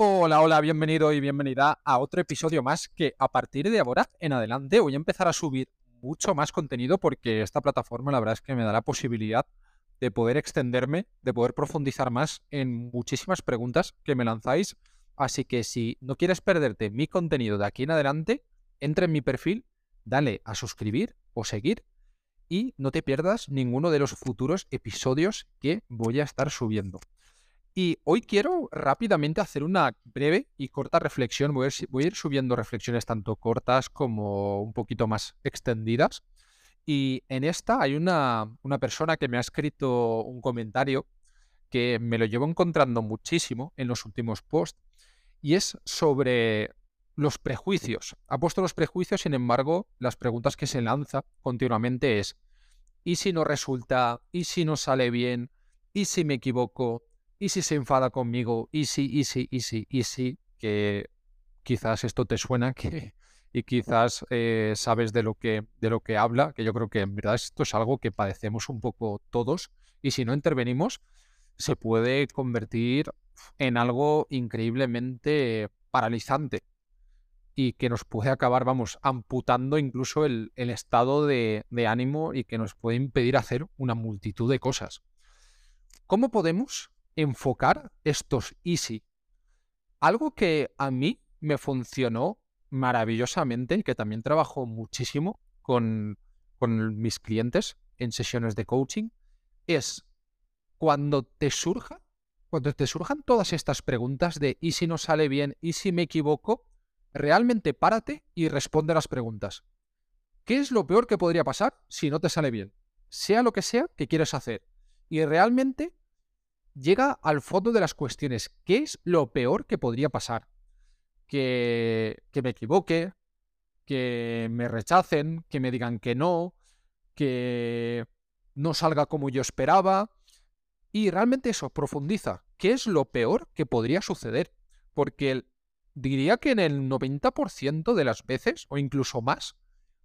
Hola, hola, bienvenido y bienvenida a otro episodio más que a partir de ahora en adelante voy a empezar a subir mucho más contenido porque esta plataforma la verdad es que me da la posibilidad de poder extenderme, de poder profundizar más en muchísimas preguntas que me lanzáis. Así que si no quieres perderte mi contenido de aquí en adelante, entra en mi perfil, dale a suscribir o seguir y no te pierdas ninguno de los futuros episodios que voy a estar subiendo. Y hoy quiero rápidamente hacer una breve y corta reflexión. Voy a, ir, subiendo reflexiones tanto cortas como un poquito más extendidas. Y en esta hay una, una persona que me ha escrito un comentario que me lo llevo encontrando muchísimo en los últimos posts y es sobre los prejuicios. Ha puesto los prejuicios, sin embargo, las preguntas que se lanza continuamente es, ¿y si no resulta? ¿Y si no sale bien? ¿Y si me equivoco? ¿Y si se enfada conmigo? ¿Y si, y si, y si, y si? Que quizás esto te suena que, y quizás eh, sabes de lo, que, de lo que habla, que yo creo que en verdad esto es algo que padecemos un poco todos y si no intervenimos se puede convertir en algo increíblemente paralizante y que nos puede acabar, vamos, amputando incluso el, estado de, ánimo y que nos puede impedir hacer una multitud de cosas. ¿Cómo podemos enfocar estos easy? Algo que a mí me funcionó maravillosamente y que también trabajo muchísimo con, con mis clientes en sesiones de coaching es cuando te surja, cuando te surjan todas estas preguntas de ¿y si no sale bien? ¿y si me equivoco? realmente párate y responde las preguntas. ¿Qué es lo peor que podría pasar si no te sale bien? Sea lo que sea que quieres hacer. Y realmente llega al fondo de las cuestiones. ¿Qué es lo peor que podría pasar? Que, que me equivoque, que me rechacen, que me digan que no, que no salga como yo esperaba. Y realmente eso, profundiza. ¿Qué es lo peor que podría suceder? Porque diría que en el 90% de las veces, o incluso más,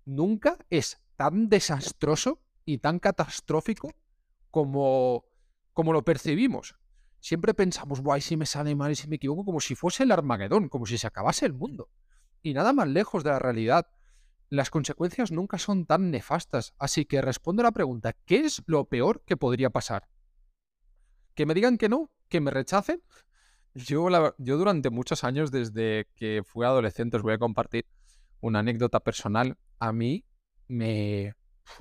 nunca es tan desastroso y tan catastrófico como, como lo percibimos. Siempre pensamos, guay, si me sale mal y si me equivoco, como si fuese el Armagedón, como si se acabase el mundo. Y nada más lejos de la realidad. Las consecuencias nunca son tan nefastas, así que respondo a la pregunta, ¿qué es lo peor que podría pasar? ¿Que me digan que no? ¿Que me rechacen? Yo, yo durante muchos años, desde que fui adolescente, os voy a compartir una anécdota personal. A mí me,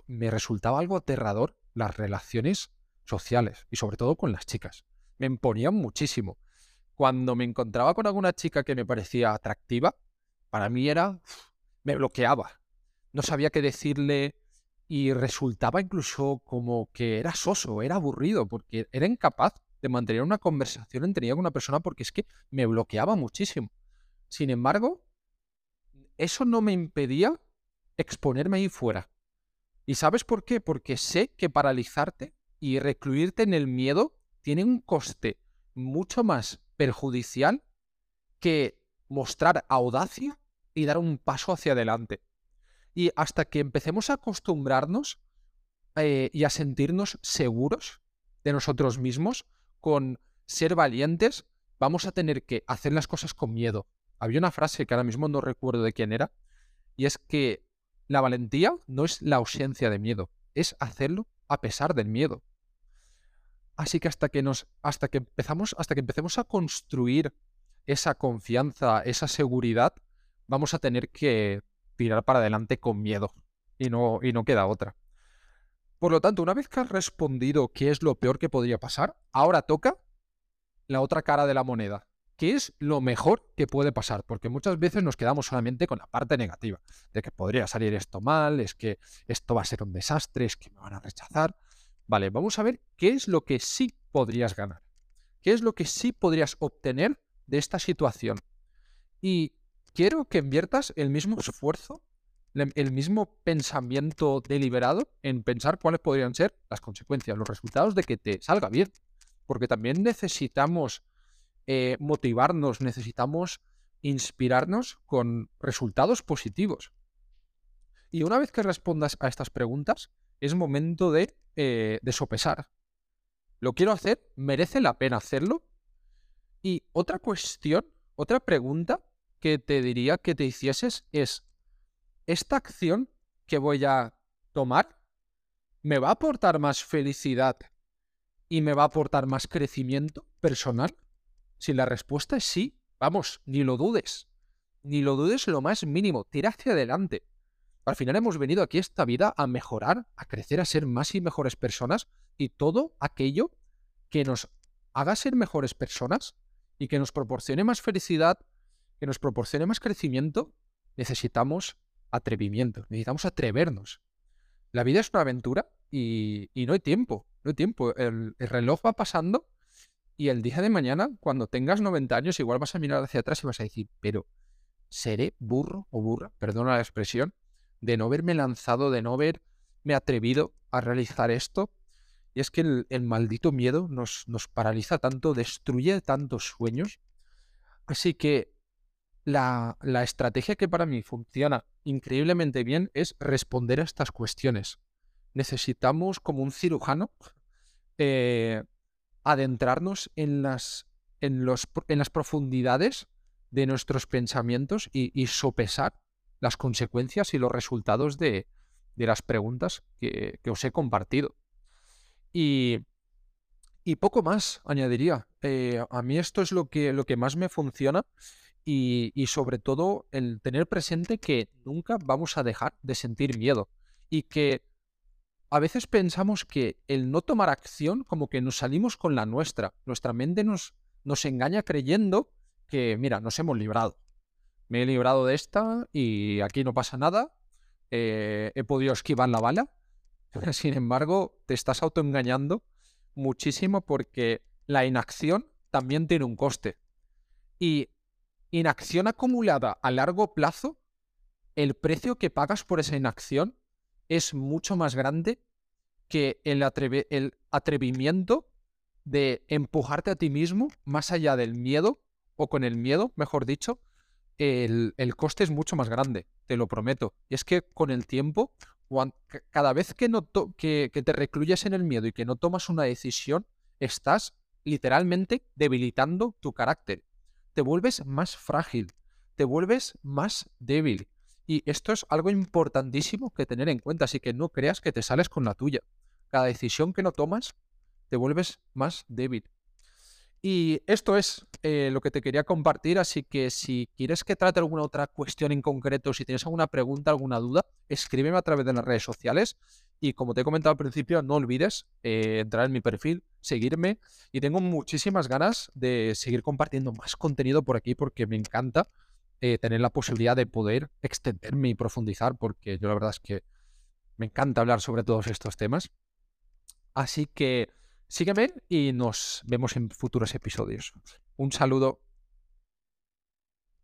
me resultaba algo aterrador las relaciones sociales y sobre todo con las chicas. Me imponían muchísimo. Cuando me encontraba con alguna chica que me parecía atractiva, para mí era... me bloqueaba. No sabía qué decirle y resultaba incluso como que era soso, era aburrido, porque era incapaz de mantener una conversación entre con una persona porque es que me bloqueaba muchísimo. Sin embargo, eso no me impedía exponerme ahí fuera. ¿Y sabes por qué? Porque sé que paralizarte y recluirte en el miedo tiene un coste mucho más perjudicial que mostrar audacia y dar un paso hacia adelante. Y hasta que empecemos a acostumbrarnos eh, y a sentirnos seguros de nosotros mismos, con ser valientes, vamos a tener que hacer las cosas con miedo. Había una frase que ahora mismo no recuerdo de quién era, y es que la valentía no es la ausencia de miedo, es hacerlo a pesar del miedo. Así que hasta que nos, hasta que empezamos, hasta que empecemos a construir esa confianza, esa seguridad, vamos a tener que tirar para adelante con miedo. Y no, y no queda otra. Por lo tanto, una vez que has respondido qué es lo peor que podría pasar, ahora toca la otra cara de la moneda. ¿Qué es lo mejor que puede pasar? Porque muchas veces nos quedamos solamente con la parte negativa, de que podría salir esto mal, es que esto va a ser un desastre, es que me van a rechazar. Vale, vamos a ver qué es lo que sí podrías ganar. ¿Qué es lo que sí podrías obtener de esta situación? Y quiero que inviertas el mismo esfuerzo el mismo pensamiento deliberado en pensar cuáles podrían ser las consecuencias, los resultados de que te salga bien. Porque también necesitamos eh, motivarnos, necesitamos inspirarnos con resultados positivos. Y una vez que respondas a estas preguntas, es momento de, eh, de sopesar. ¿Lo quiero hacer? ¿Merece la pena hacerlo? Y otra cuestión otra pregunta que te diría que te hicieses es, ¿esta acción que voy a tomar me va a aportar más felicidad y me va a aportar más crecimiento personal? Si la respuesta es sí, vamos, ni lo dudes. Ni lo dudes lo más mínimo, tira hacia adelante. Al final hemos venido aquí esta vida a mejorar, a crecer, a ser más y mejores personas y todo aquello que nos haga ser mejores personas y que nos proporcione más felicidad, que nos proporcione más crecimiento, necesitamos atrevimiento, necesitamos atrevernos. La vida es una aventura y, no hay tiempo, no hay tiempo. El, el, reloj va pasando y el día de mañana, cuando tengas 90 años, igual vas a mirar hacia atrás y vas a decir, pero ¿seré burro o burra? Perdona la expresión de no haberme lanzado, de no haberme atrevido a realizar esto. Y es que el, maldito miedo nos, nos, paraliza tanto, destruye tantos sueños. Así que la, la, estrategia que para mí funciona increíblemente bien es responder a estas cuestiones. Necesitamos, como un cirujano, eh, adentrarnos en las, en, los, en las profundidades de nuestros pensamientos y, y sopesar las consecuencias y los resultados de, las preguntas que, os he compartido. Y, y poco más añadiría. Eh, a mí esto es lo que, lo que más me funciona y, y, sobre todo el tener presente que nunca vamos a dejar de sentir miedo y que a veces pensamos que el no tomar acción como que nos salimos con la nuestra. Nuestra mente nos, nos engaña creyendo que, mira, nos hemos librado me he librado de esta y aquí no pasa nada, eh, he podido esquivar la bala. Sin embargo, te estás autoengañando muchísimo porque la inacción también tiene un coste. Y inacción acumulada a largo plazo, el precio que pagas por esa inacción es mucho más grande que el, el atrevimiento de empujarte a ti mismo más allá del miedo, o con el miedo, mejor dicho, el, coste es mucho más grande, te lo prometo. Y es que con el tiempo, cada vez que, no que, te recluyes en el miedo y que no tomas una decisión, estás literalmente debilitando tu carácter. Te vuelves más frágil, te vuelves más débil. Y esto es algo importantísimo que tener en cuenta, así que no creas que te sales con la tuya. Cada decisión que no tomas, te vuelves más débil. Y esto es eh, lo que te quería compartir, así que si quieres que trate alguna otra cuestión en concreto, si tienes alguna pregunta, alguna duda, escríbeme a través de las redes sociales. Y como te he comentado al principio, no olvides eh, entrar en mi perfil, seguirme. Y tengo muchísimas ganas de seguir compartiendo más contenido por aquí porque me encanta eh, tener la posibilidad de poder extenderme y profundizar porque yo la verdad es que me encanta hablar sobre todos estos temas. Así que... Sígueme y nos vemos en futuros episodios. Un saludo.